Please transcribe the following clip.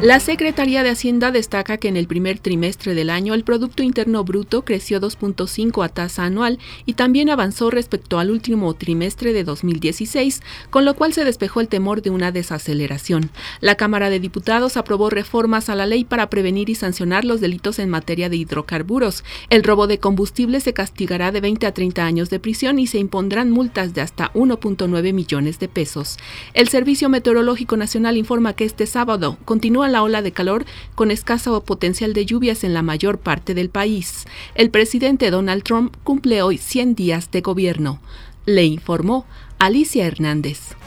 La Secretaría de Hacienda destaca que en el primer trimestre del año el Producto Interno Bruto creció 2.5 a tasa anual y también avanzó respecto al último trimestre de 2016, con lo cual se despejó el temor de una desaceleración. La Cámara de Diputados aprobó reformas a la ley para prevenir y sancionar los delitos en materia de hidrocarburos. El robo de combustible se castigará de 20 a 30 años de prisión y se impondrán multas de hasta 1.9 millones de pesos. El Servicio Meteorológico Nacional informa que este sábado continúa la ola de calor con escaso potencial de lluvias en la mayor parte del país. El presidente Donald Trump cumple hoy 100 días de gobierno. Le informó Alicia Hernández.